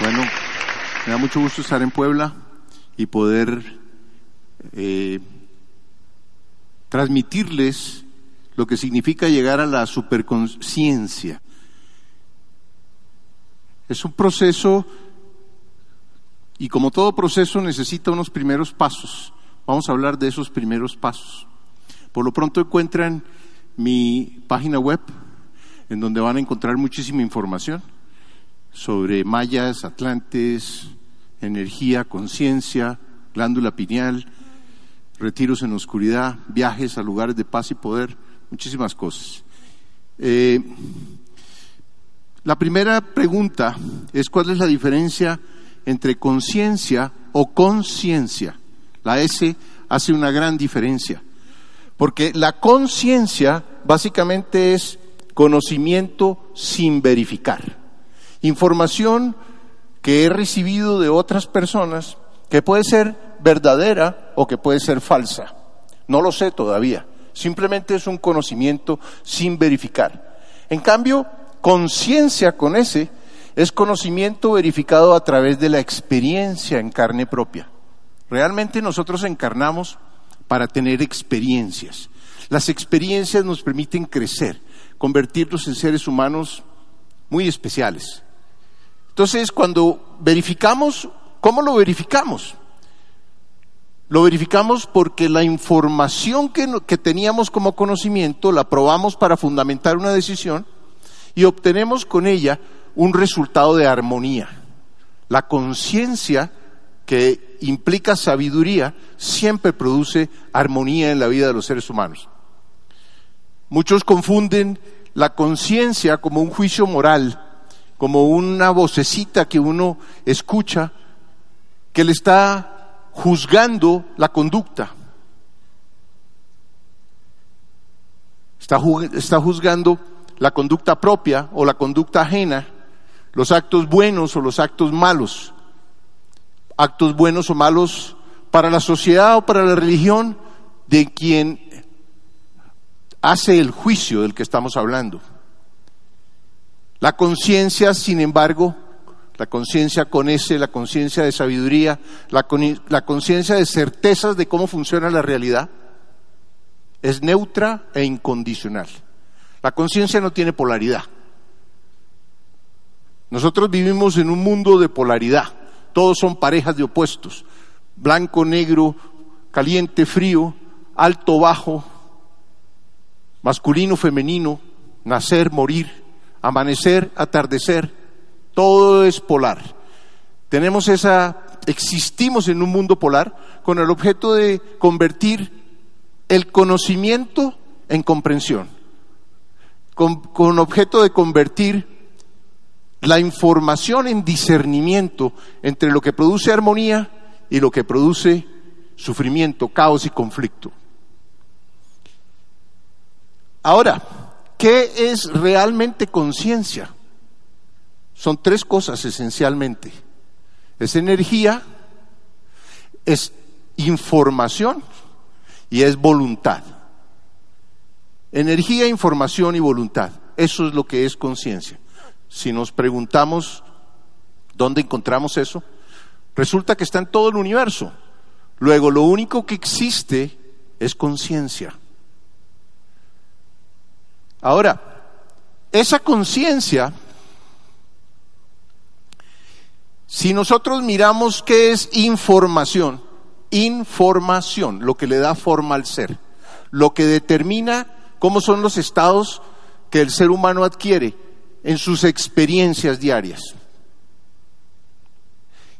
Bueno, me da mucho gusto estar en Puebla y poder eh, transmitirles lo que significa llegar a la superconciencia. Es un proceso y como todo proceso necesita unos primeros pasos. Vamos a hablar de esos primeros pasos. Por lo pronto encuentran mi página web en donde van a encontrar muchísima información sobre mayas, atlantes, energía, conciencia, glándula pineal, retiros en oscuridad, viajes a lugares de paz y poder, muchísimas cosas. Eh, la primera pregunta es cuál es la diferencia entre conciencia o conciencia. La S hace una gran diferencia, porque la conciencia básicamente es conocimiento sin verificar información que he recibido de otras personas que puede ser verdadera o que puede ser falsa. No lo sé todavía. Simplemente es un conocimiento sin verificar. En cambio, conciencia con ese es conocimiento verificado a través de la experiencia en carne propia. Realmente nosotros encarnamos para tener experiencias. Las experiencias nos permiten crecer, convertirnos en seres humanos muy especiales. Entonces, cuando verificamos, ¿cómo lo verificamos? Lo verificamos porque la información que, que, teníamos como conocimiento la probamos para fundamentar una decisión y obtenemos con ella un resultado de armonía. La conciencia que implica sabiduría siempre produce armonía en la vida de los seres humanos. Muchos confunden la conciencia como un juicio moral como una vocecita que uno escucha que le está juzgando la conducta. Está, está juzgando la conducta propia o la conducta ajena, los actos buenos o los actos malos, actos buenos o malos para la sociedad o para la religión de quien hace el juicio del que estamos hablando. La conciencia, sin embargo, la conciencia con ese, la conciencia de sabiduría, la, la conciencia de certezas de cómo funciona la realidad, es neutra e incondicional. La conciencia no tiene polaridad. Nosotros vivimos en un mundo de polaridad. Todos son parejas de opuestos. Blanco, negro, caliente, frío, alto, bajo, masculino, femenino, nacer, morir amanecer, atardecer, todo es polar. Tenemos esa, existimos en un mundo polar con el objeto de convertir el conocimiento en comprensión, con, con objeto de convertir la información en discernimiento entre lo que produce armonía y lo que produce sufrimiento, caos y conflicto. Ahora, ¿Qué es realmente conciencia? Son tres cosas esencialmente. Es energía, es información y es voluntad. Energía, información y voluntad. Eso es lo que es conciencia. Si nos preguntamos dónde encontramos eso, resulta que está en todo el universo. Luego, lo único que existe es conciencia. Ahora, esa conciencia, si nosotros miramos qué es información, información, lo que le da forma al ser, lo que determina cómo son los estados que el ser humano adquiere en sus experiencias diarias.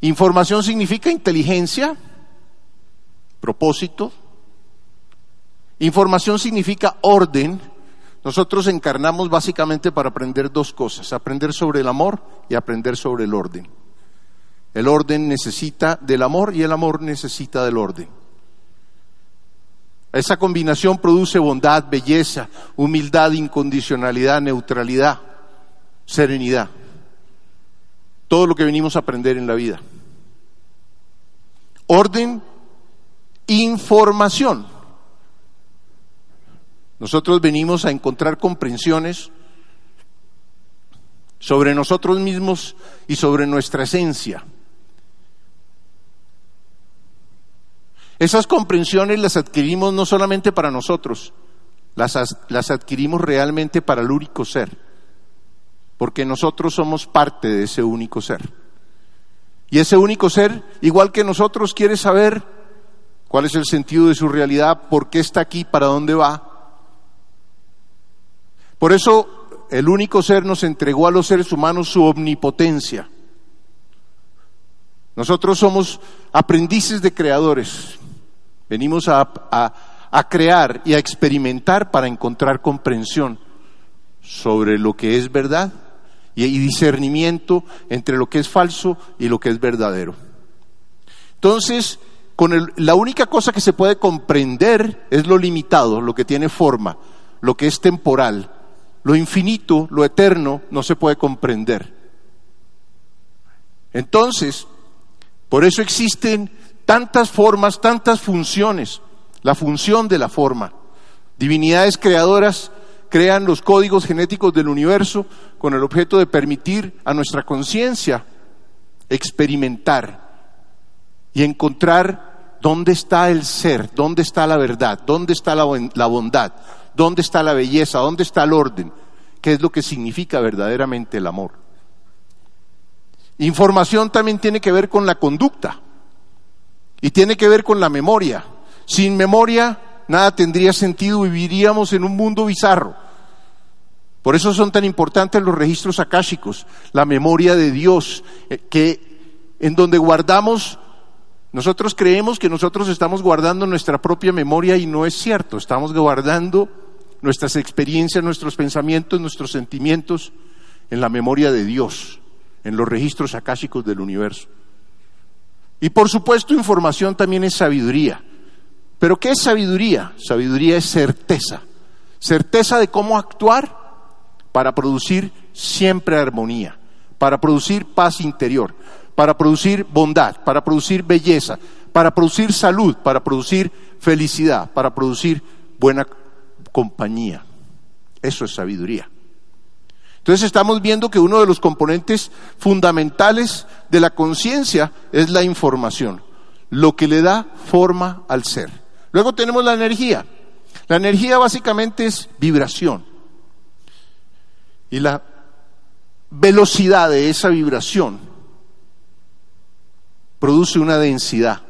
Información significa inteligencia, propósito, Información significa orden. Nosotros encarnamos básicamente para aprender dos cosas, aprender sobre el amor y aprender sobre el orden. El orden necesita del amor y el amor necesita del orden. Esa combinación produce bondad, belleza, humildad, incondicionalidad, neutralidad, serenidad. Todo lo que venimos a aprender en la vida. Orden, información. Nosotros venimos a encontrar comprensiones sobre nosotros mismos y sobre nuestra esencia. Esas comprensiones las adquirimos no solamente para nosotros, las, las, adquirimos realmente para el único ser, porque nosotros somos parte de ese único ser. Y ese único ser, igual que nosotros, quiere saber cuál es el sentido de su realidad, por qué está aquí, para dónde va. Por eso el único ser nos entregó a los seres humanos su omnipotencia. Nosotros somos aprendices de creadores. Venimos a, crear y a experimentar para encontrar comprensión sobre lo que es verdad y, discernimiento entre lo que es falso y lo que es verdadero. Entonces, con la única cosa que se puede comprender es lo limitado, lo que tiene forma, lo que es temporal. Lo infinito, lo eterno, no se puede comprender. Entonces, por eso existen tantas formas, tantas funciones, la función de la forma. Divinidades creadoras crean los códigos genéticos del universo con el objeto de permitir a nuestra conciencia experimentar y encontrar dónde está el ser, dónde está la verdad, dónde está la, bondad, dónde está la belleza, dónde está el orden, qué es lo que significa verdaderamente el amor. Información también tiene que ver con la conducta. Y tiene que ver con la memoria. Sin memoria nada tendría sentido, viviríamos en un mundo bizarro. Por eso son tan importantes los registros akáshicos, la memoria de Dios, eh, que en donde guardamos, nosotros creemos que nosotros estamos guardando nuestra propia memoria y no es cierto, estamos guardando nuestras experiencias, nuestros pensamientos, nuestros sentimientos en la memoria de Dios, en los registros akáshicos del universo. Y por supuesto, información también es sabiduría. Pero ¿qué es sabiduría? Sabiduría es certeza. Certeza de cómo actuar para producir siempre armonía, para producir paz interior, para producir bondad, para producir belleza, para producir salud, para producir felicidad, para producir buena compañía. Eso es sabiduría. Entonces estamos viendo que uno de los componentes fundamentales de la conciencia es la información, lo que le da forma al ser. Luego tenemos la energía. La energía básicamente es vibración. Y la velocidad de esa vibración produce una densidad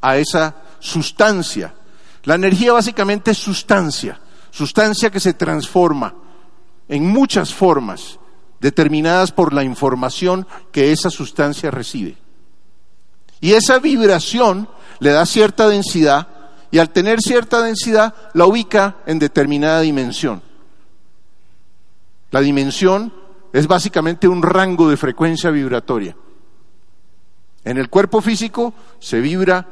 a esa sustancia. La energía básicamente es sustancia, sustancia que se transforma en muchas formas determinadas por la información que esa sustancia recibe. Y esa vibración le da cierta densidad y al tener cierta densidad la ubica en determinada dimensión. La dimensión es básicamente un rango de frecuencia vibratoria. En el cuerpo físico se vibra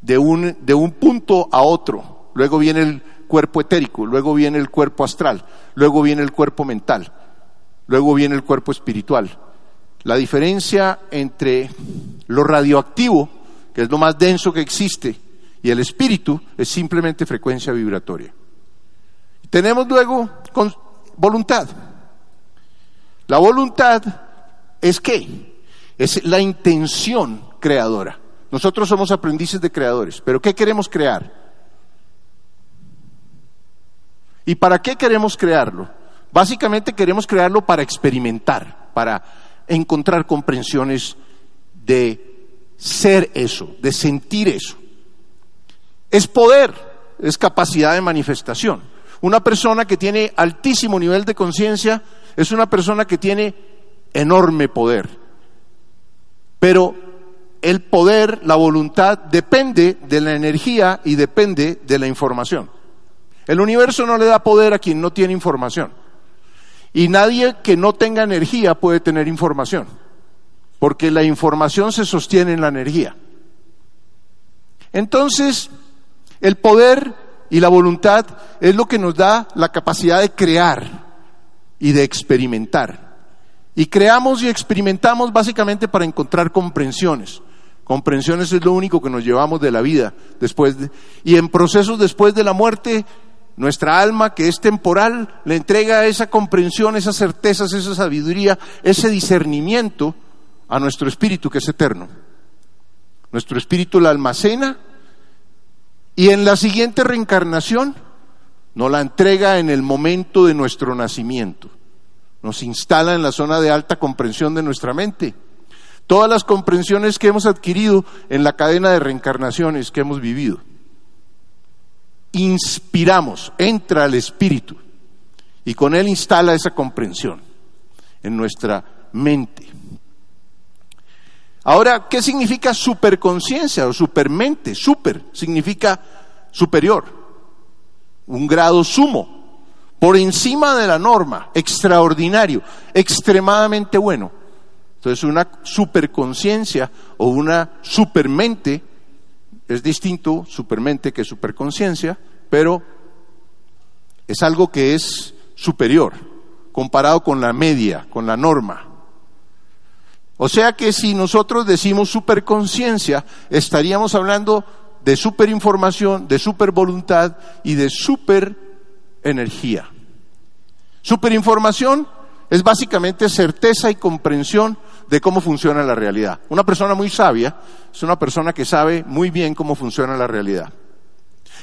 de un, de un punto a otro. Luego viene el cuerpo etérico, luego viene el cuerpo astral, luego viene el cuerpo mental, luego viene el cuerpo espiritual. La diferencia entre lo radioactivo, que es lo más denso que existe, y el espíritu es simplemente frecuencia vibratoria. Tenemos luego con voluntad. La voluntad es qué? Es la intención creadora. Nosotros somos aprendices de creadores, pero ¿qué queremos crear? ¿Y para qué queremos crearlo? Básicamente queremos crearlo para experimentar, para encontrar comprensiones de ser eso, de sentir eso. Es poder, es capacidad de manifestación. Una persona que tiene altísimo nivel de conciencia es una persona que tiene enorme poder. Pero el poder, la voluntad, depende de la energía y depende de la información. El universo no le da poder a quien no tiene información. Y nadie que no tenga energía puede tener información, porque la información se sostiene en la energía. Entonces, el poder y la voluntad es lo que nos da la capacidad de crear y de experimentar. Y creamos y experimentamos básicamente para encontrar comprensiones. Comprensiones es lo único que nos llevamos de la vida después de, y en procesos después de la muerte nuestra alma, que es temporal, le entrega esa comprensión, esas certezas, esa sabiduría, ese discernimiento a nuestro espíritu que es eterno. Nuestro espíritu la almacena y en la siguiente reencarnación nos la entrega en el momento de nuestro nacimiento. Nos instala en la zona de alta comprensión de nuestra mente. Todas las comprensiones que hemos adquirido en la cadena de reencarnaciones que hemos vivido inspiramos, entra al espíritu y con él instala esa comprensión en nuestra mente. Ahora, ¿qué significa superconciencia o supermente? Super significa superior, un grado sumo, por encima de la norma, extraordinario, extremadamente bueno. Entonces, una superconciencia o una supermente es distinto supermente que superconciencia, pero es algo que es superior comparado con la media, con la norma. O sea que si nosotros decimos superconciencia, estaríamos hablando de superinformación, de supervoluntad y de superenergía. Superinformación es básicamente certeza y comprensión de cómo funciona la realidad. Una persona muy sabia es una persona que sabe muy bien cómo funciona la realidad.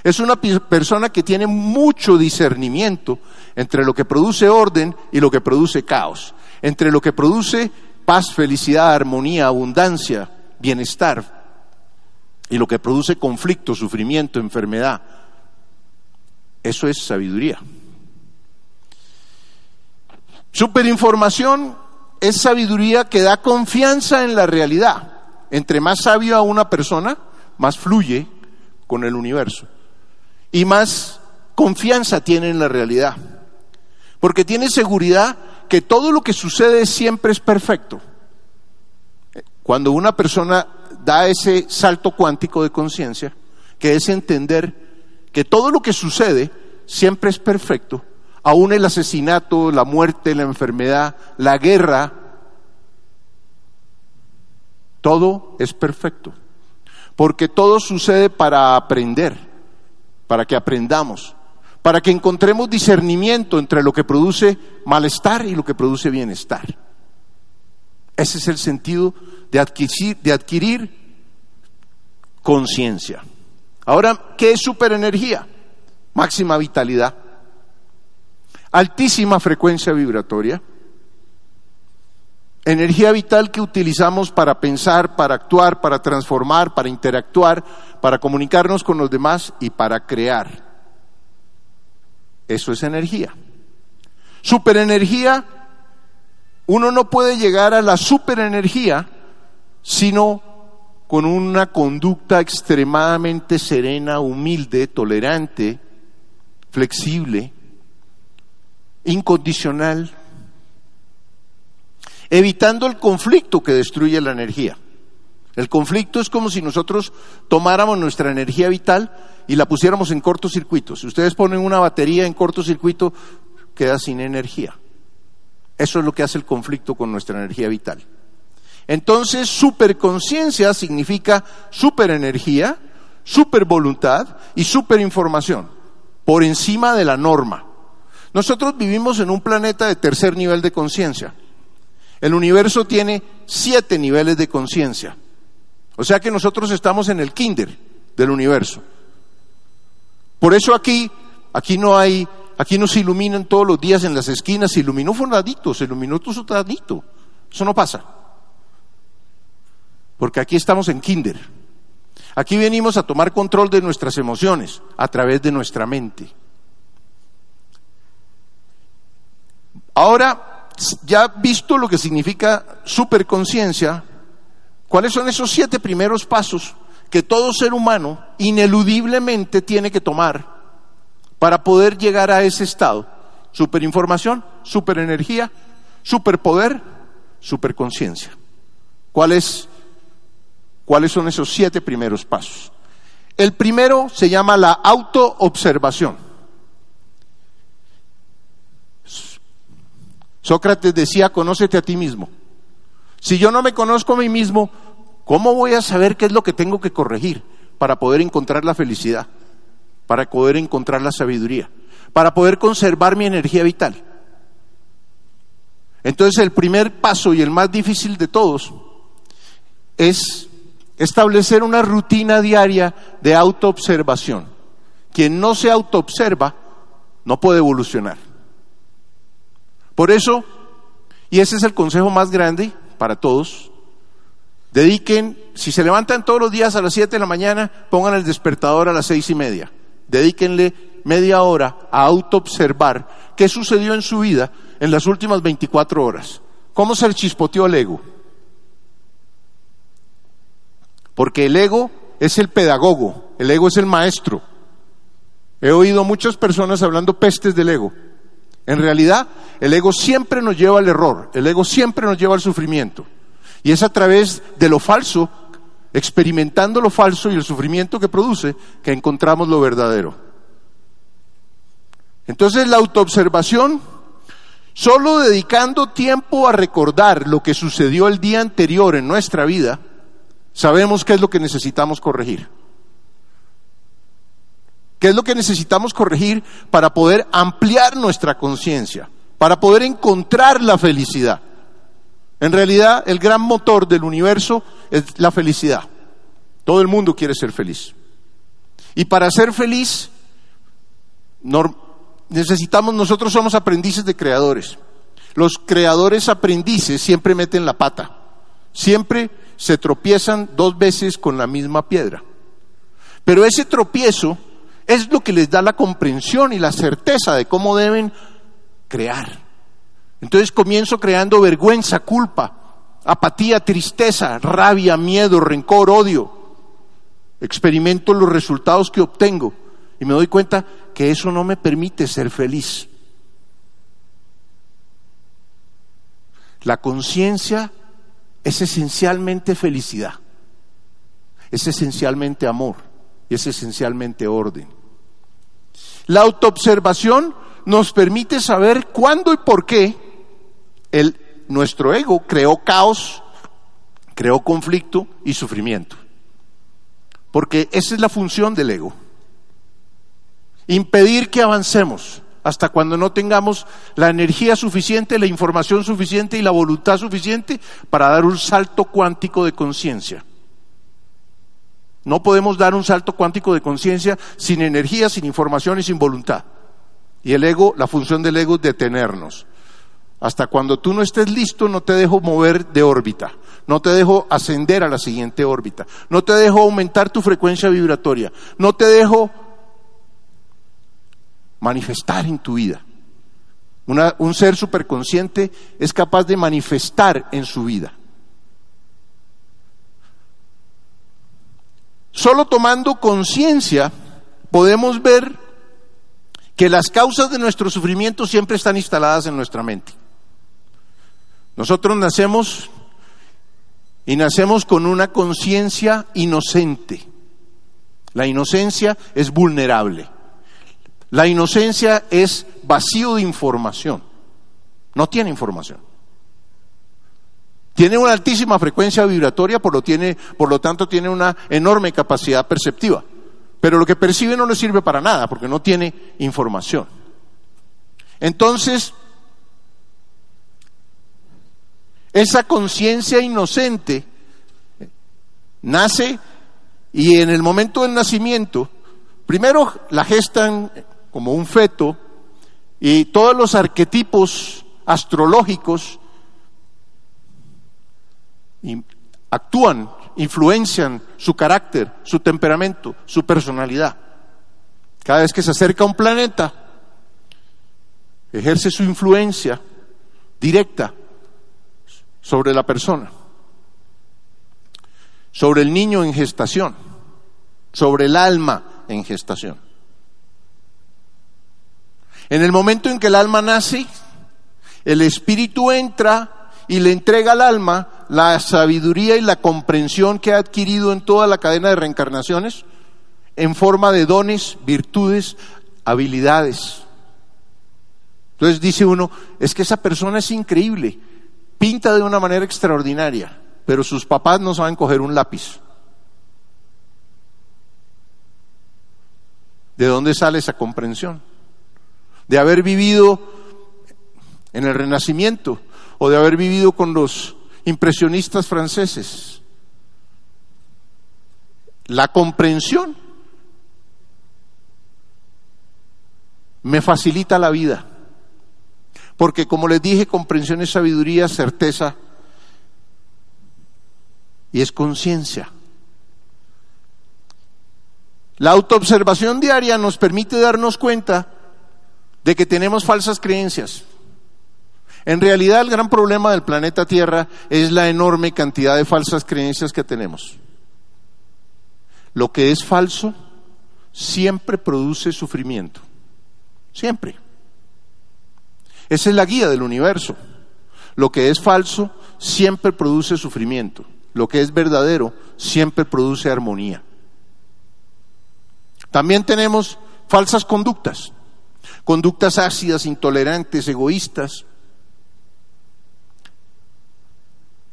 Es una persona que tiene mucho discernimiento entre lo que produce orden y lo que produce caos, entre lo que produce paz, felicidad, armonía, abundancia, bienestar y lo que produce conflicto, sufrimiento, enfermedad. Eso es sabiduría. Superinformación es sabiduría que da confianza en la realidad. Entre más sabio a una persona, más fluye con el universo. Y más confianza tiene en la realidad. Porque tiene seguridad que todo lo que sucede siempre es perfecto. Cuando una persona da ese salto cuántico de conciencia, que es entender que todo lo que sucede siempre es perfecto, aún el asesinato, la muerte, la enfermedad, la guerra, todo es perfecto. Porque todo sucede para aprender, para que aprendamos, para que encontremos discernimiento entre lo que produce malestar y lo que produce bienestar. Ese es el sentido de adquirir, de adquirir conciencia. Ahora, ¿qué es superenergía? Máxima vitalidad altísima frecuencia vibratoria, energía vital que utilizamos para pensar, para actuar, para transformar, para interactuar, para comunicarnos con los demás y para crear. Eso es energía. Superenergía, uno no puede llegar a la superenergía sino con una conducta extremadamente serena, humilde, tolerante, flexible, incondicional, evitando el conflicto que destruye la energía. El conflicto es como si nosotros tomáramos nuestra energía vital y la pusiéramos en cortocircuito. Si ustedes ponen una batería en cortocircuito, queda sin energía. Eso es lo que hace el conflicto con nuestra energía vital. Entonces, superconciencia significa superenergía, supervoluntad y superinformación, por encima de la norma. Nosotros vivimos en un planeta de tercer nivel de conciencia. El universo tiene siete niveles de conciencia. O sea que nosotros estamos en el kinder del universo. Por eso aquí, aquí no hay, aquí no se iluminan todos los días en las esquinas, se iluminó fonadito, se iluminó sotadito. Eso no pasa. Porque aquí estamos en kinder. Aquí venimos a tomar control de nuestras emociones a través de nuestra mente. Ahora, ya visto lo que significa superconciencia, ¿Cuáles son esos siete primeros pasos que todo ser humano ineludiblemente tiene que tomar para poder llegar a ese estado? Superinformación, superenergía, superpoder, superconciencia. ¿Cuáles, ¿Cuáles son esos siete primeros pasos? El primero se llama la autoobservación. Sócrates decía, conócete a ti mismo. Si yo no me conozco a mí mismo, ¿cómo voy a saber qué es lo que tengo que corregir para poder encontrar la felicidad, para poder encontrar la sabiduría, para poder conservar mi energía vital? Entonces el primer paso y el más difícil de todos es establecer una rutina diaria de autoobservación. Quien no se autoobserva no puede evolucionar. Por eso, y ese es el consejo más grande para todos, dediquen, si se levantan todos los días a las 7 de la mañana, pongan el despertador a las seis y media. Dedíquenle media hora a autoobservar qué sucedió en su vida en las últimas 24 horas. ¿Cómo se chispoteó el ego? Porque el ego es el pedagogo, el ego es el maestro. He oído muchas personas hablando pestes del ego. En realidad, el ego siempre nos lleva al error, el ego siempre nos lleva al sufrimiento. Y es a través de lo falso, experimentando lo falso y el sufrimiento que produce, que encontramos lo verdadero. Entonces la autoobservación, solo dedicando tiempo a recordar lo que sucedió el día anterior en nuestra vida, sabemos qué es lo que necesitamos corregir. ¿Qué es lo que necesitamos corregir para poder ampliar nuestra conciencia, para poder encontrar la felicidad? En realidad, el gran motor del universo es la felicidad. Todo el mundo quiere ser feliz. Y para ser feliz, necesitamos, nosotros somos aprendices de creadores. Los creadores aprendices siempre meten la pata. Siempre se tropiezan dos veces con la misma piedra. Pero ese tropiezo es lo que les da la comprensión y la certeza de cómo deben crear. Entonces comienzo creando vergüenza, culpa, apatía, tristeza, rabia, miedo, rencor, odio. Experimento los resultados que obtengo y me doy cuenta que eso no me permite ser feliz. La conciencia es esencialmente felicidad, es esencialmente amor y es esencialmente orden. La autoobservación nos permite saber cuándo y por qué el, nuestro ego creó caos, creó conflicto y sufrimiento. Porque esa es la función del ego. Impedir que avancemos hasta cuando no tengamos la energía suficiente, la información suficiente y la voluntad suficiente para dar un salto cuántico de conciencia. No podemos dar un salto cuántico de conciencia sin energía, sin información y sin voluntad. Y el ego, la función del ego es detenernos. Hasta cuando tú no estés listo, no te dejo mover de órbita, no te dejo ascender a la siguiente órbita, no te dejo aumentar tu frecuencia vibratoria, no te dejo manifestar en tu vida. un ser superconsciente es capaz de manifestar en su vida. Solo tomando conciencia podemos ver que las causas de nuestro sufrimiento siempre están instaladas en nuestra mente. Nosotros nacemos y nacemos con una conciencia inocente. La inocencia es vulnerable. La inocencia es vacío de información. No tiene información. Tiene una altísima frecuencia vibratoria, por lo, tiene, por lo tanto tiene una enorme capacidad perceptiva. Pero lo que percibe no le sirve para nada, porque no tiene información. Entonces, esa conciencia inocente nace y en el momento del nacimiento, primero la gestan como un feto, y todos los arquetipos astrológicos actúan, influencian su carácter, su temperamento, su personalidad. Cada vez que se acerca a un planeta, ejerce su influencia directa sobre la persona. sobre el niño en gestación, sobre el alma en gestación. En el momento en que el alma nace, el espíritu entra y le entrega al alma la sabiduría y la comprensión que ha adquirido en toda la cadena de reencarnaciones en forma de dones, virtudes, habilidades. Entonces dice uno, es que esa persona es increíble, pinta de una manera extraordinaria, pero sus papás no saben coger un lápiz. ¿De dónde sale esa comprensión? De haber vivido en el Renacimiento o de haber vivido con los impresionistas franceses. La comprensión me facilita la vida. Porque como les dije, comprensión es sabiduría, certeza y es conciencia. La autoobservación diaria nos permite darnos cuenta de que tenemos falsas creencias. En realidad el gran problema del planeta Tierra es la enorme cantidad de falsas creencias que tenemos. Lo que es falso siempre produce sufrimiento. Siempre. Esa es la guía del universo. Lo que es falso siempre produce sufrimiento. Lo que es verdadero siempre produce armonía. También tenemos falsas conductas. Conductas ácidas, intolerantes, egoístas,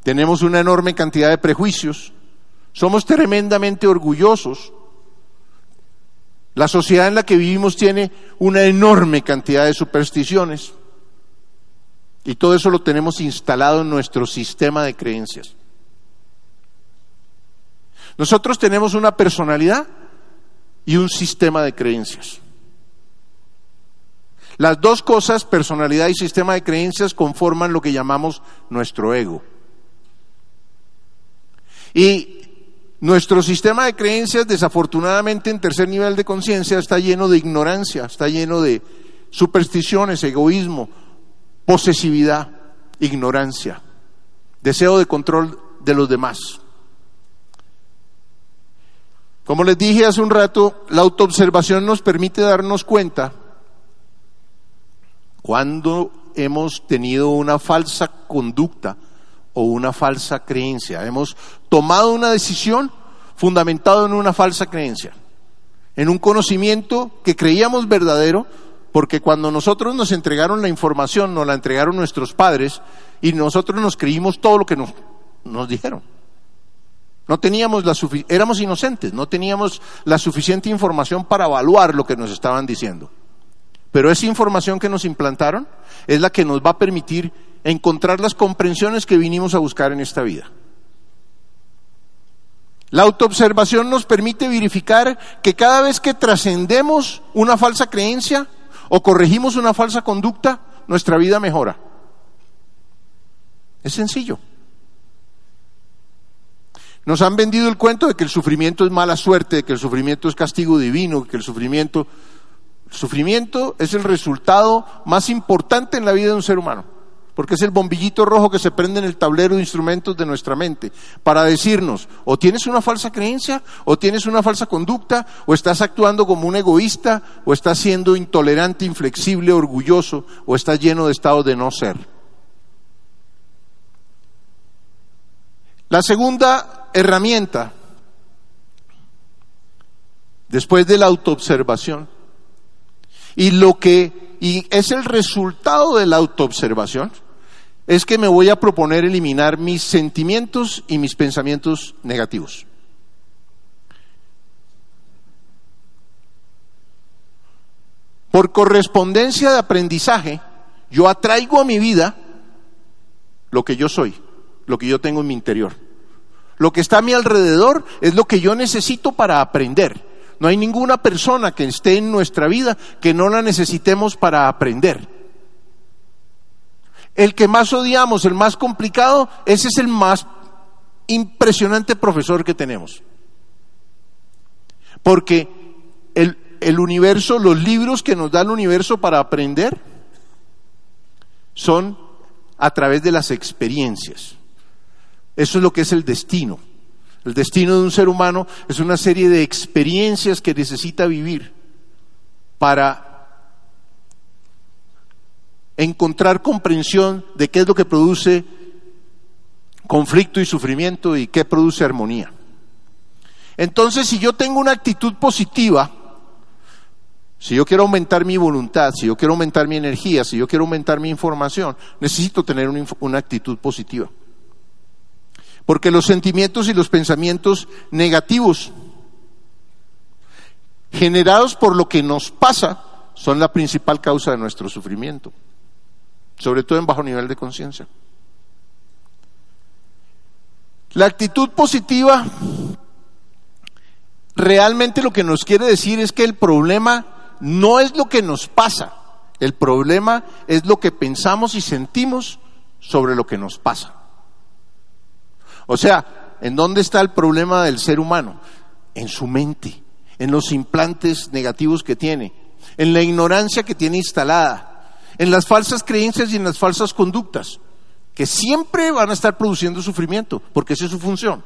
tenemos una enorme cantidad de prejuicios, somos tremendamente orgullosos. La sociedad en la que vivimos tiene una enorme cantidad de supersticiones y todo eso lo tenemos instalado en nuestro sistema de creencias. Nosotros tenemos una personalidad y un sistema de creencias. Las dos cosas, personalidad y sistema de creencias, conforman lo que llamamos nuestro ego. Y nuestro sistema de creencias, desafortunadamente en tercer nivel de conciencia, está lleno de ignorancia, está lleno de supersticiones, egoísmo, posesividad, ignorancia, deseo de control de los demás. Como les dije hace un rato, la autoobservación nos permite darnos cuenta cuando hemos tenido una falsa conducta o una falsa creencia. Hemos tomado una decisión fundamentado en una falsa creencia, en un conocimiento que creíamos verdadero, porque cuando nosotros nos entregaron la información, nos la entregaron nuestros padres y nosotros nos creímos todo lo que nos, dijeron. No teníamos la éramos inocentes, no teníamos la suficiente información para evaluar lo que nos estaban diciendo. Pero esa información que nos implantaron es la que nos va a permitir encontrar las comprensiones que vinimos a buscar en esta vida. La autoobservación nos permite verificar que cada vez que trascendemos una falsa creencia o corregimos una falsa conducta, nuestra vida mejora. Es sencillo. Nos han vendido el cuento de que el sufrimiento es mala suerte, de que el sufrimiento es castigo divino, que el sufrimiento, el sufrimiento es el resultado más importante en la vida de un ser humano porque es el bombillito rojo que se prende en el tablero de instrumentos de nuestra mente, para decirnos, o tienes una falsa creencia, o tienes una falsa conducta, o estás actuando como un egoísta, o estás siendo intolerante, inflexible, orgulloso, o estás lleno de estado de no ser. La segunda herramienta, después de la autoobservación, y lo que y es el resultado de la autoobservación, es que me voy a proponer eliminar mis sentimientos y mis pensamientos negativos. Por correspondencia de aprendizaje, yo atraigo a mi vida lo que yo soy, lo que yo tengo en mi interior. Lo que está a mi alrededor es lo que yo necesito para aprender. No hay ninguna persona que esté en nuestra vida que no la necesitemos para aprender el que más odiamos, el más complicado, ese es el más impresionante profesor que tenemos. Porque el, el, universo, los libros que nos da el universo para aprender, son a través de las experiencias. Eso es lo que es el destino. El destino de un ser humano es una serie de experiencias que necesita vivir para encontrar comprensión de qué es lo que produce conflicto y sufrimiento y qué produce armonía. Entonces, si yo tengo una actitud positiva, si yo quiero aumentar mi voluntad, si yo quiero aumentar mi energía, si yo quiero aumentar mi información, necesito tener una, actitud positiva. Porque los sentimientos y los pensamientos negativos generados por lo que nos pasa son la principal causa de nuestro sufrimiento, sobre todo en bajo nivel de conciencia. La actitud positiva realmente lo que nos quiere decir es que el problema no es lo que nos pasa, el problema es lo que pensamos y sentimos sobre lo que nos pasa. O sea, ¿en dónde está el problema del ser humano? En su mente, en los implantes negativos que tiene, en la ignorancia que tiene instalada, en las falsas creencias y en las falsas conductas, que siempre van a estar produciendo sufrimiento, porque esa es su función.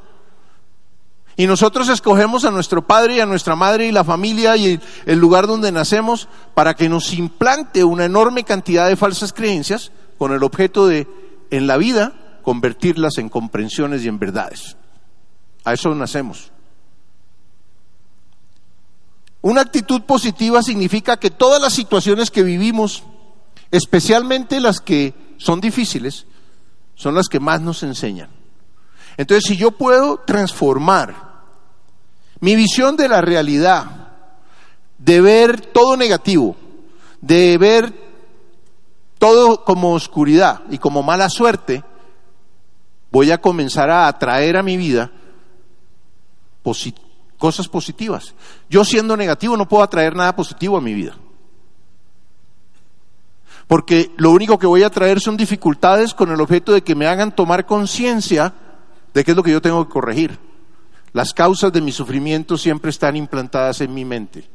Y nosotros escogemos a nuestro padre y a nuestra madre y la familia y el lugar donde nacemos para que nos implante una enorme cantidad de falsas creencias con el objeto de, en la vida, convertirlas en comprensiones y en verdades. A eso nacemos. Una actitud positiva significa que todas las situaciones que vivimos, especialmente las que son difíciles, son las que más nos enseñan. Entonces, si yo puedo transformar mi visión de la realidad, de ver todo negativo, de ver todo como oscuridad y como mala suerte, voy a comenzar a atraer a mi vida cosas positivas. Yo siendo negativo no puedo atraer nada positivo a mi vida. Porque lo único que voy a traer son dificultades con el objeto de que me hagan tomar conciencia de qué es lo que yo tengo que corregir. Las causas de mi sufrimiento siempre están implantadas en mi mente.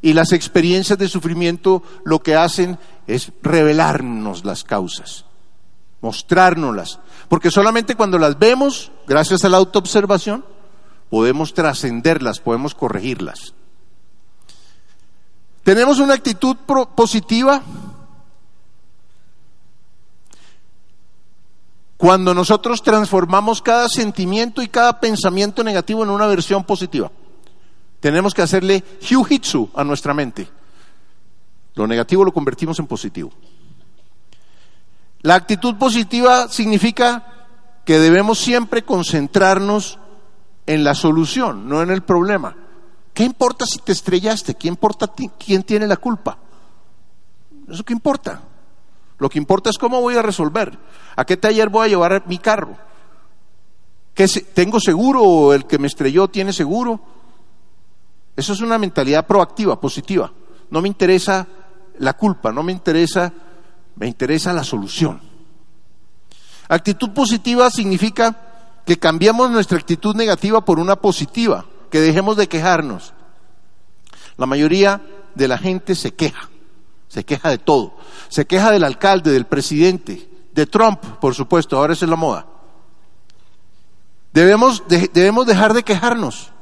Y las experiencias de sufrimiento lo que hacen es revelarnos las causas mostrárnoslas. Porque solamente cuando las vemos, gracias a la autoobservación, podemos trascenderlas, podemos corregirlas. Tenemos una actitud positiva cuando nosotros transformamos cada sentimiento y cada pensamiento negativo en una versión positiva. Tenemos que hacerle hyujitsu a nuestra mente. Lo negativo lo convertimos en positivo. La actitud positiva significa que debemos siempre concentrarnos en la solución, no en el problema. ¿Qué importa si te estrellaste? ¿Qué importa quién tiene la culpa? ¿Eso qué importa? Lo que importa es cómo voy a resolver. ¿A qué taller voy a llevar mi carro? ¿Qué ¿Tengo seguro o el que me estrelló tiene seguro? Eso es una mentalidad proactiva, positiva. No me interesa la culpa, no me interesa me interesa la solución. Actitud positiva significa que cambiamos nuestra actitud negativa por una positiva, que dejemos de quejarnos. La mayoría de la gente se queja, se queja de todo. Se queja del alcalde, del presidente, de Trump, por supuesto, ahora es la moda. Debemos, debemos dejar de quejarnos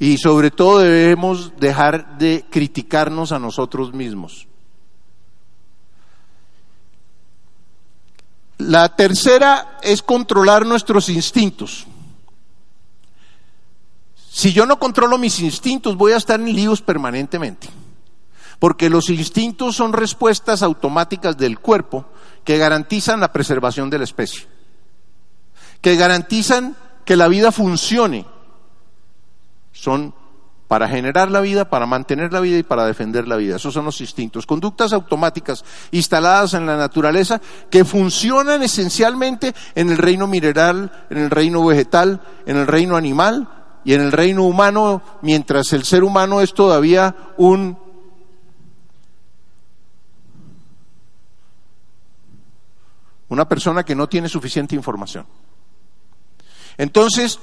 y sobre todo debemos dejar de criticarnos a nosotros mismos. La tercera es controlar nuestros instintos. Si yo no controlo mis instintos, voy a estar en líos permanentemente. Porque los instintos son respuestas automáticas del cuerpo que garantizan la preservación de la especie. Que garantizan que la vida funcione. Son para generar la vida, para mantener la vida y para defender la vida. Esos son los instintos. Conductas automáticas instaladas en la naturaleza que funcionan esencialmente en el reino mineral, en el reino vegetal, en el reino animal y en el reino humano, mientras el ser humano es todavía un una persona que no tiene suficiente información. Entonces,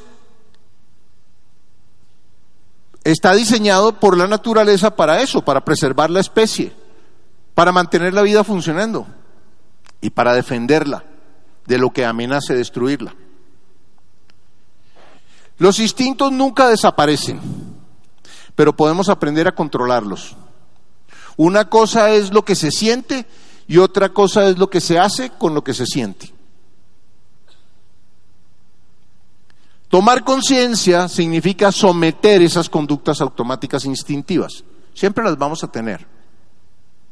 está diseñado por la naturaleza para eso, para preservar la especie, para mantener la vida funcionando y para defenderla de lo que amenace destruirla. Los instintos nunca desaparecen, pero podemos aprender a controlarlos. Una cosa es lo que se siente y otra cosa es lo que se hace con lo que se siente. Tomar conciencia significa someter esas conductas automáticas instintivas. Siempre las vamos a tener.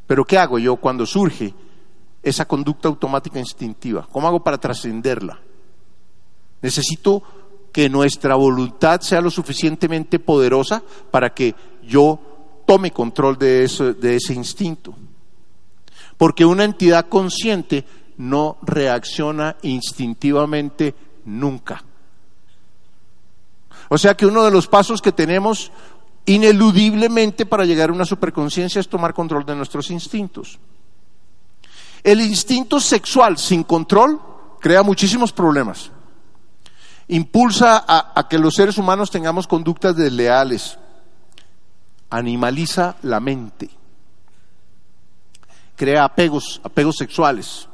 Pero ¿qué hago yo cuando surge esa conducta automática instintiva? ¿Cómo hago para trascenderla? Necesito que nuestra voluntad sea lo suficientemente poderosa para que yo tome control de, de ese instinto. Porque una entidad consciente no reacciona instintivamente nunca. O sea que uno de los pasos que tenemos ineludiblemente para llegar a una superconciencia es tomar control de nuestros instintos. El instinto sexual sin control crea muchísimos problemas. Impulsa a, a, que los seres humanos tengamos conductas desleales. Animaliza la mente. Crea apegos, apegos sexuales.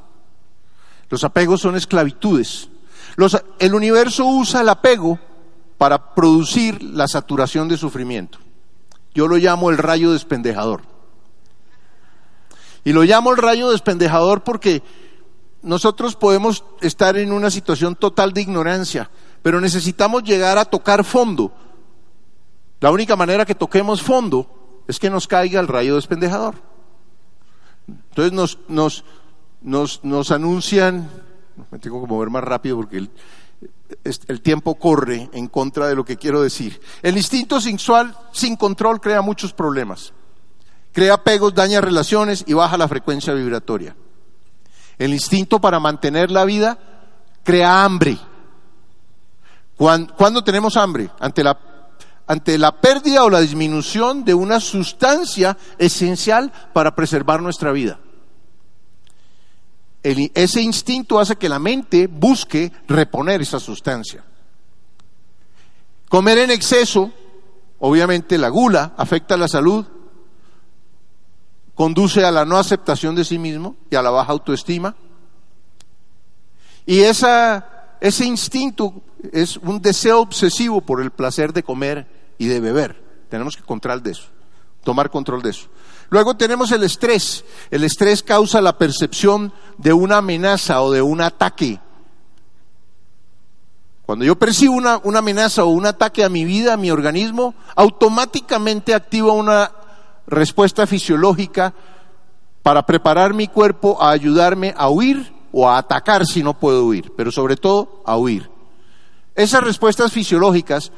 Los apegos son esclavitudes. Los, el universo usa el apego para producir la saturación de sufrimiento. Yo lo llamo el rayo despendejador. Y lo llamo el rayo despendejador porque nosotros podemos estar en una situación total de ignorancia, pero necesitamos llegar a tocar fondo. La única manera que toquemos fondo es que nos caiga el rayo despendejador. Entonces nos, nos, nos, nos anuncian, me tengo que mover más rápido porque el, tiempo corre en contra de lo que quiero decir. El instinto sexual sin control crea muchos problemas. Crea apegos, daña relaciones y baja la frecuencia vibratoria. El instinto para mantener la vida crea hambre. ¿Cuándo, tenemos hambre? Ante la, ante la pérdida o la disminución de una sustancia esencial para preservar nuestra vida ese instinto hace que la mente busque reponer esa sustancia. Comer en exceso, obviamente la gula afecta la salud, conduce a la no aceptación de sí mismo y a la baja autoestima. Y esa, ese instinto es un deseo obsesivo por el placer de comer y de beber. Tenemos que controlar de eso, tomar control de eso. Luego tenemos el estrés. El estrés causa la percepción de una amenaza o de un ataque. Cuando yo percibo una, una, amenaza o un ataque a mi vida, a mi organismo, automáticamente activa una respuesta fisiológica para preparar mi cuerpo a ayudarme a huir o a atacar si no puedo huir, pero sobre todo a huir. Esas respuestas fisiológicas,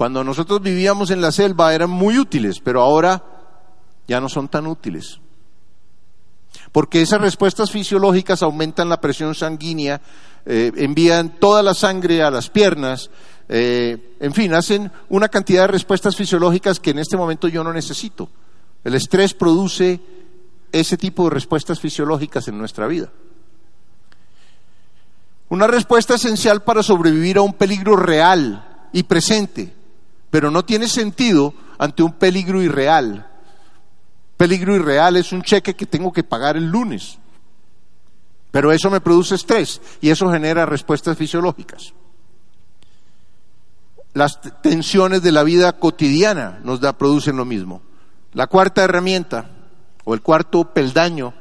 cuando nosotros vivíamos en la selva, eran muy útiles, pero ahora ya no son tan útiles. Porque esas respuestas fisiológicas aumentan la presión sanguínea, eh, envían toda la sangre a las piernas, eh, en fin, hacen una cantidad de respuestas fisiológicas que en este momento yo no necesito. El estrés produce ese tipo de respuestas fisiológicas en nuestra vida. Una respuesta esencial para sobrevivir a un peligro real y presente, pero no tiene sentido ante un peligro irreal peligro irreal es un cheque que tengo que pagar el lunes. Pero eso me produce estrés y eso genera respuestas fisiológicas. Las tensiones de la vida cotidiana nos da, producen lo mismo. La cuarta herramienta o el cuarto peldaño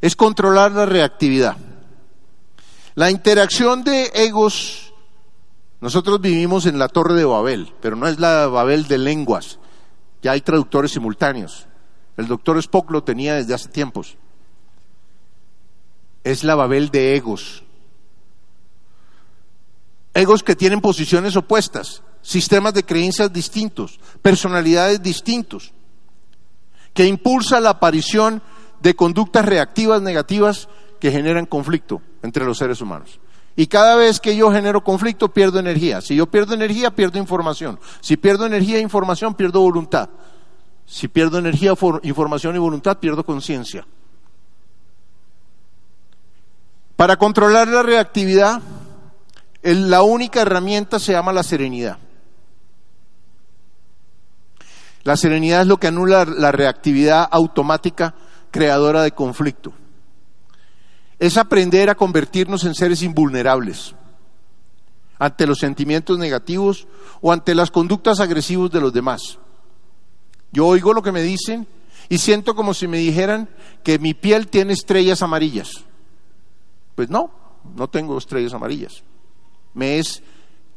es controlar la reactividad. La interacción de egos, nosotros vivimos en la torre de Babel, pero no es la Babel de lenguas, ya hay traductores simultáneos. El doctor Spock lo tenía desde hace tiempos. Es la Babel de egos. Egos que tienen posiciones opuestas, sistemas de creencias distintos, personalidades distintos, que impulsa la aparición de conductas reactivas negativas que generan conflicto entre los seres humanos. Y cada vez que yo genero conflicto, pierdo energía. Si yo pierdo energía, pierdo información. Si pierdo energía e información, pierdo voluntad. Si pierdo energía, información y voluntad, pierdo conciencia. Para controlar la reactividad, la única herramienta se llama la serenidad. La serenidad es lo que anula la reactividad automática creadora de conflicto. Es aprender a convertirnos en seres invulnerables, ante los sentimientos negativos o ante las conductas agresivas de los demás. Yo oigo lo que me dicen y siento como si me dijeran que mi piel tiene estrellas amarillas. Pues no, no tengo estrellas amarillas. Me es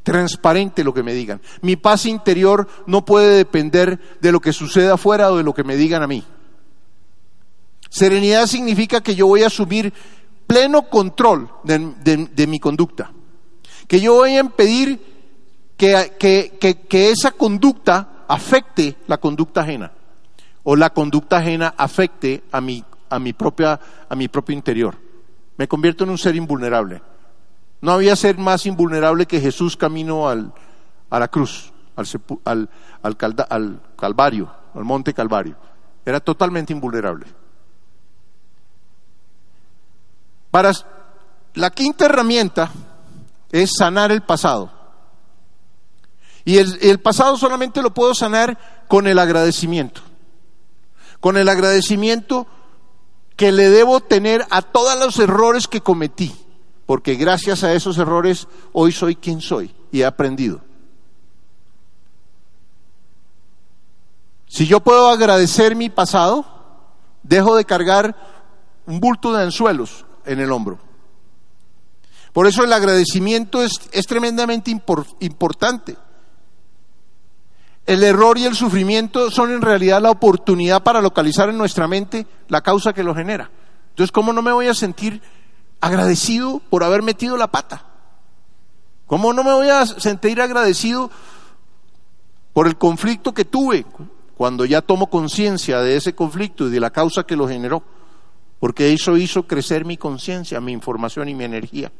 transparente lo que me digan. Mi paz interior no puede depender de lo que suceda afuera o de lo que me digan a mí. Serenidad significa que yo voy a asumir pleno control de, mi conducta. Que yo voy a impedir que, que esa conducta afecte la conducta ajena o la conducta ajena afecte a mi, a mi, propia, a mi propio interior. Me convierto en un ser invulnerable. No había ser más invulnerable que Jesús camino al, a la cruz, al, al, al Calvario, al monte Calvario. Era totalmente invulnerable. Para la quinta herramienta es sanar el pasado. Y el, el, pasado solamente lo puedo sanar con el agradecimiento. Con el agradecimiento que le debo tener a todos los errores que cometí porque gracias a esos errores hoy soy quien soy y he aprendido. Si yo puedo agradecer mi pasado, dejo de cargar un bulto de anzuelos en el hombro. Por eso el agradecimiento es, es tremendamente importante. El error y el sufrimiento son en realidad la oportunidad para localizar en nuestra mente la causa que lo genera. Entonces, ¿cómo no me voy a sentir agradecido por haber metido la pata. ¿Cómo no me voy a sentir agradecido por el conflicto que tuve cuando ya tomo conciencia de ese conflicto y de la causa que lo generó? Porque eso hizo crecer mi conciencia, mi información y mi energía.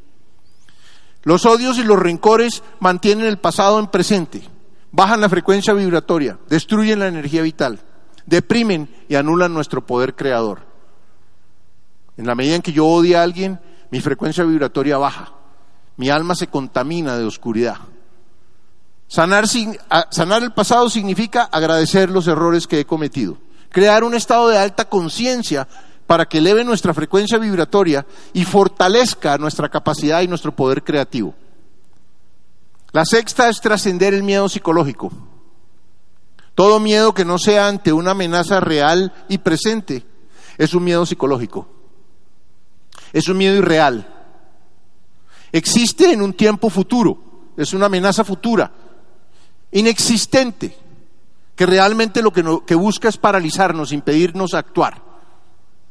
Los odios y los rencores mantienen el pasado en presente, bajan la frecuencia vibratoria, destruyen la energía vital, deprimen y anulan nuestro poder creador. En la medida en que yo odie a alguien, mi frecuencia vibratoria baja, mi alma se contamina de oscuridad. Sanar el pasado significa agradecer los errores que he cometido, crear un estado de alta conciencia para que eleve nuestra frecuencia vibratoria y fortalezca nuestra capacidad y nuestro poder creativo. La sexta es trascender el miedo psicológico. Todo miedo que no sea ante una amenaza real y presente es un miedo psicológico. Es un miedo irreal. Existe en un tiempo futuro, es una amenaza futura, inexistente, que realmente lo que, busca es paralizarnos, impedirnos actuar.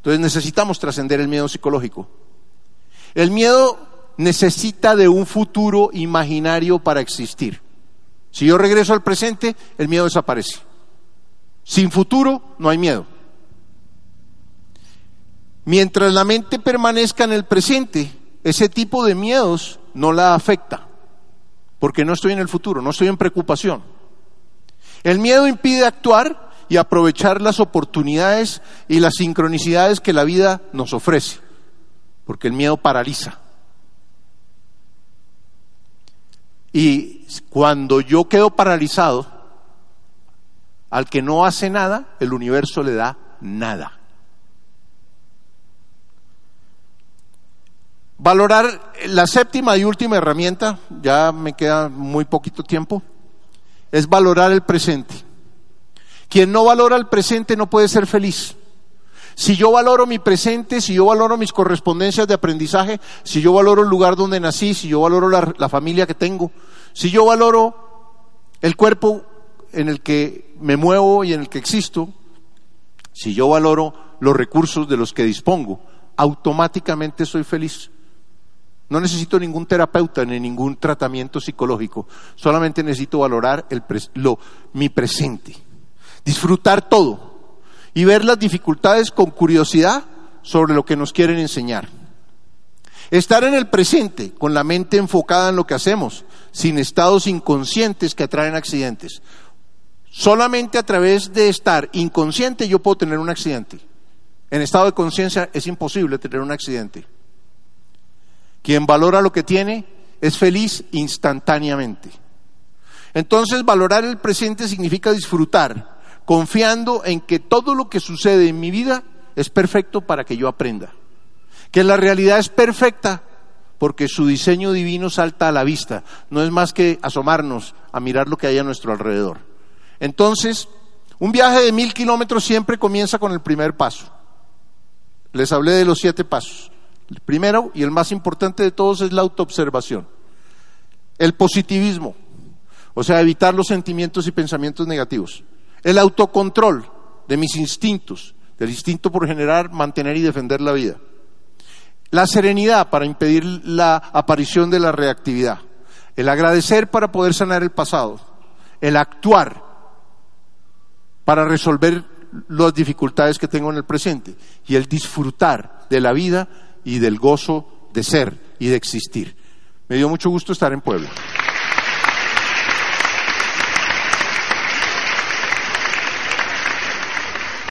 Entonces necesitamos trascender el miedo psicológico. El miedo necesita de un futuro imaginario para existir. Si yo regreso al presente, el miedo desaparece. Sin futuro no hay miedo. Mientras la mente permanezca en el presente, ese tipo de miedos no la afecta, porque no estoy en el futuro, no estoy en preocupación. El miedo impide actuar y aprovechar las oportunidades y las sincronicidades que la vida nos ofrece, porque el miedo paraliza. Y cuando yo quedo paralizado, al que no hace nada, el universo le da nada. Valorar la séptima y última herramienta, ya me queda muy poquito tiempo, es valorar el presente. Quien no valora el presente no puede ser feliz. Si yo valoro mi presente, si yo valoro mis correspondencias de aprendizaje, si yo valoro el lugar donde nací, si yo valoro la, familia que tengo, si yo valoro el cuerpo en el que me muevo y en el que existo, si yo valoro los recursos de los que dispongo, automáticamente soy feliz. No necesito ningún terapeuta ni ningún tratamiento psicológico. Solamente necesito valorar el lo, mi presente. Disfrutar todo. Y ver las dificultades con curiosidad sobre lo que nos quieren enseñar. Estar en el presente, con la mente enfocada en lo que hacemos, sin estados inconscientes que atraen accidentes. Solamente a través de estar inconsciente yo puedo tener un accidente. En estado de conciencia es imposible tener un accidente. Quien valora lo que tiene es feliz instantáneamente. Entonces, valorar el presente significa disfrutar, confiando en que todo lo que sucede en mi vida es perfecto para que yo aprenda. Que la realidad es perfecta porque su diseño divino salta a la vista, no es más que asomarnos a mirar lo que hay a nuestro alrededor. Entonces, un viaje de mil kilómetros siempre comienza con el primer paso. Les hablé de los siete pasos. El primero y el más importante de todos es la autoobservación. El positivismo, o sea, evitar los sentimientos y pensamientos negativos. El autocontrol de mis instintos, del instinto por generar, mantener y defender la vida. La serenidad para impedir la aparición de la reactividad. El agradecer para poder sanar el pasado. El actuar para resolver las dificultades que tengo en el presente. Y el disfrutar de la vida y del gozo de ser y de existir. Me dio mucho gusto estar en Puebla.